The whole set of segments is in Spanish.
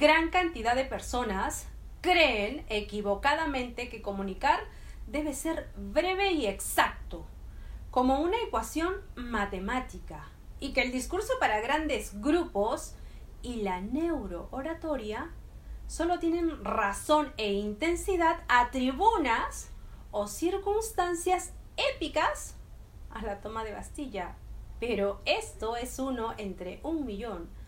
gran cantidad de personas creen equivocadamente que comunicar debe ser breve y exacto, como una ecuación matemática, y que el discurso para grandes grupos y la neurooratoria solo tienen razón e intensidad a tribunas o circunstancias épicas a la toma de Bastilla. Pero esto es uno entre un millón.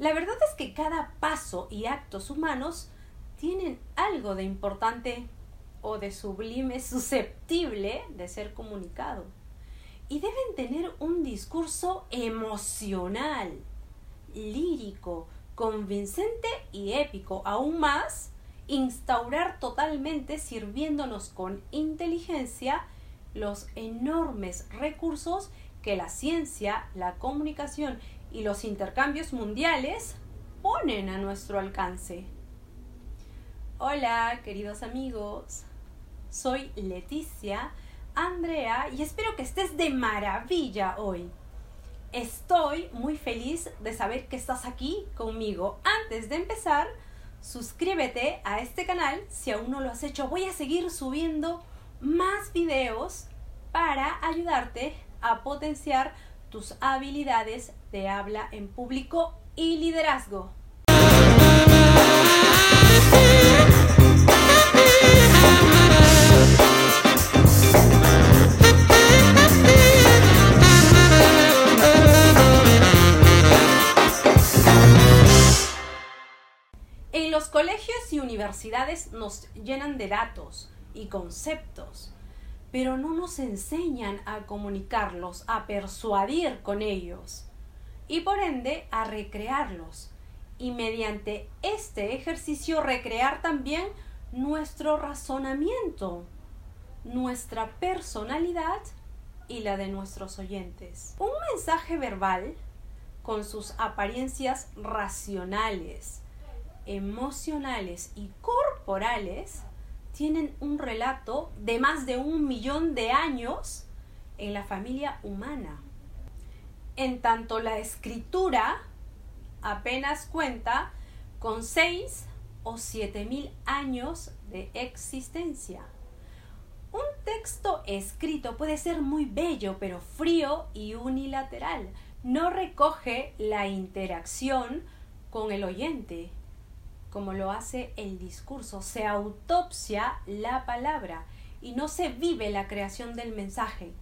La verdad es que cada paso y actos humanos tienen algo de importante o de sublime susceptible de ser comunicado. Y deben tener un discurso emocional, lírico, convincente y épico. Aún más, instaurar totalmente, sirviéndonos con inteligencia, los enormes recursos que la ciencia, la comunicación y los intercambios mundiales ponen a nuestro alcance. Hola, queridos amigos. Soy Leticia Andrea y espero que estés de maravilla hoy. Estoy muy feliz de saber que estás aquí conmigo. Antes de empezar, suscríbete a este canal si aún no lo has hecho. Voy a seguir subiendo más videos para ayudarte a potenciar tus habilidades de habla en público y liderazgo. En los colegios y universidades nos llenan de datos y conceptos pero no nos enseñan a comunicarlos, a persuadir con ellos y por ende a recrearlos y mediante este ejercicio recrear también nuestro razonamiento, nuestra personalidad y la de nuestros oyentes. Un mensaje verbal con sus apariencias racionales, emocionales y corporales tienen un relato de más de un millón de años en la familia humana. En tanto la escritura apenas cuenta con seis o siete mil años de existencia. Un texto escrito puede ser muy bello, pero frío y unilateral. No recoge la interacción con el oyente, como lo hace el discurso, se autopsia la palabra y no se vive la creación del mensaje,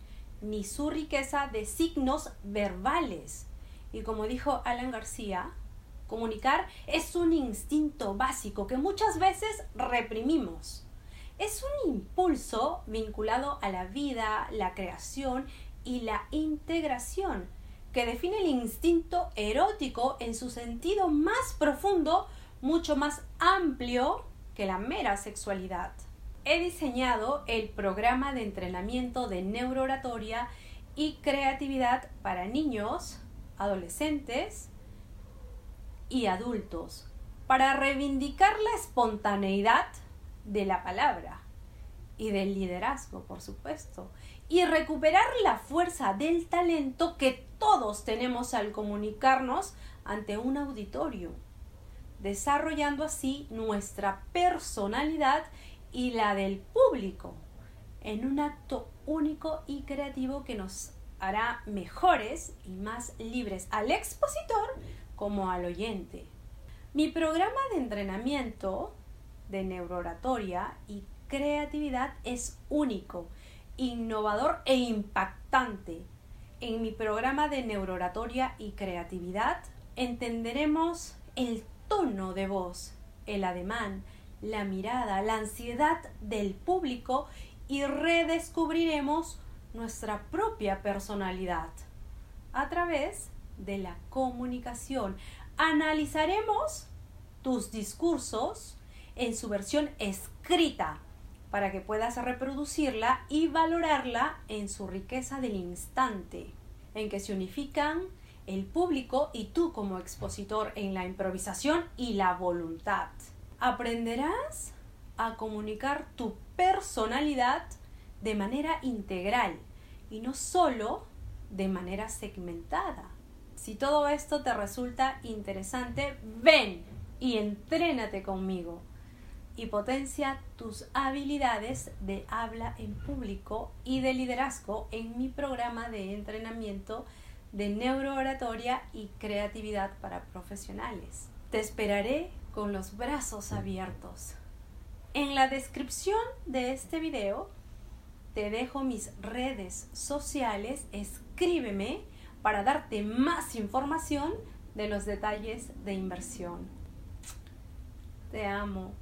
ni su riqueza de signos verbales. Y como dijo Alan García, comunicar es un instinto básico que muchas veces reprimimos. Es un impulso vinculado a la vida, la creación y la integración, que define el instinto erótico en su sentido más profundo mucho más amplio que la mera sexualidad. He diseñado el programa de entrenamiento de neurooratoria y creatividad para niños, adolescentes y adultos para reivindicar la espontaneidad de la palabra y del liderazgo, por supuesto, y recuperar la fuerza del talento que todos tenemos al comunicarnos ante un auditorio desarrollando así nuestra personalidad y la del público en un acto único y creativo que nos hará mejores y más libres al expositor como al oyente. Mi programa de entrenamiento de neurooratoria y creatividad es único, innovador e impactante. En mi programa de neurooratoria y creatividad entenderemos el tono de voz, el ademán, la mirada, la ansiedad del público y redescubriremos nuestra propia personalidad a través de la comunicación. Analizaremos tus discursos en su versión escrita para que puedas reproducirla y valorarla en su riqueza del instante, en que se unifican el público y tú como expositor en la improvisación y la voluntad. Aprenderás a comunicar tu personalidad de manera integral y no solo de manera segmentada. Si todo esto te resulta interesante, ven, y entrénate conmigo y potencia tus habilidades de habla en público y de liderazgo en mi programa de entrenamiento de neurooratoria y creatividad para profesionales. Te esperaré con los brazos abiertos. En la descripción de este video te dejo mis redes sociales, escríbeme para darte más información de los detalles de inversión. Te amo.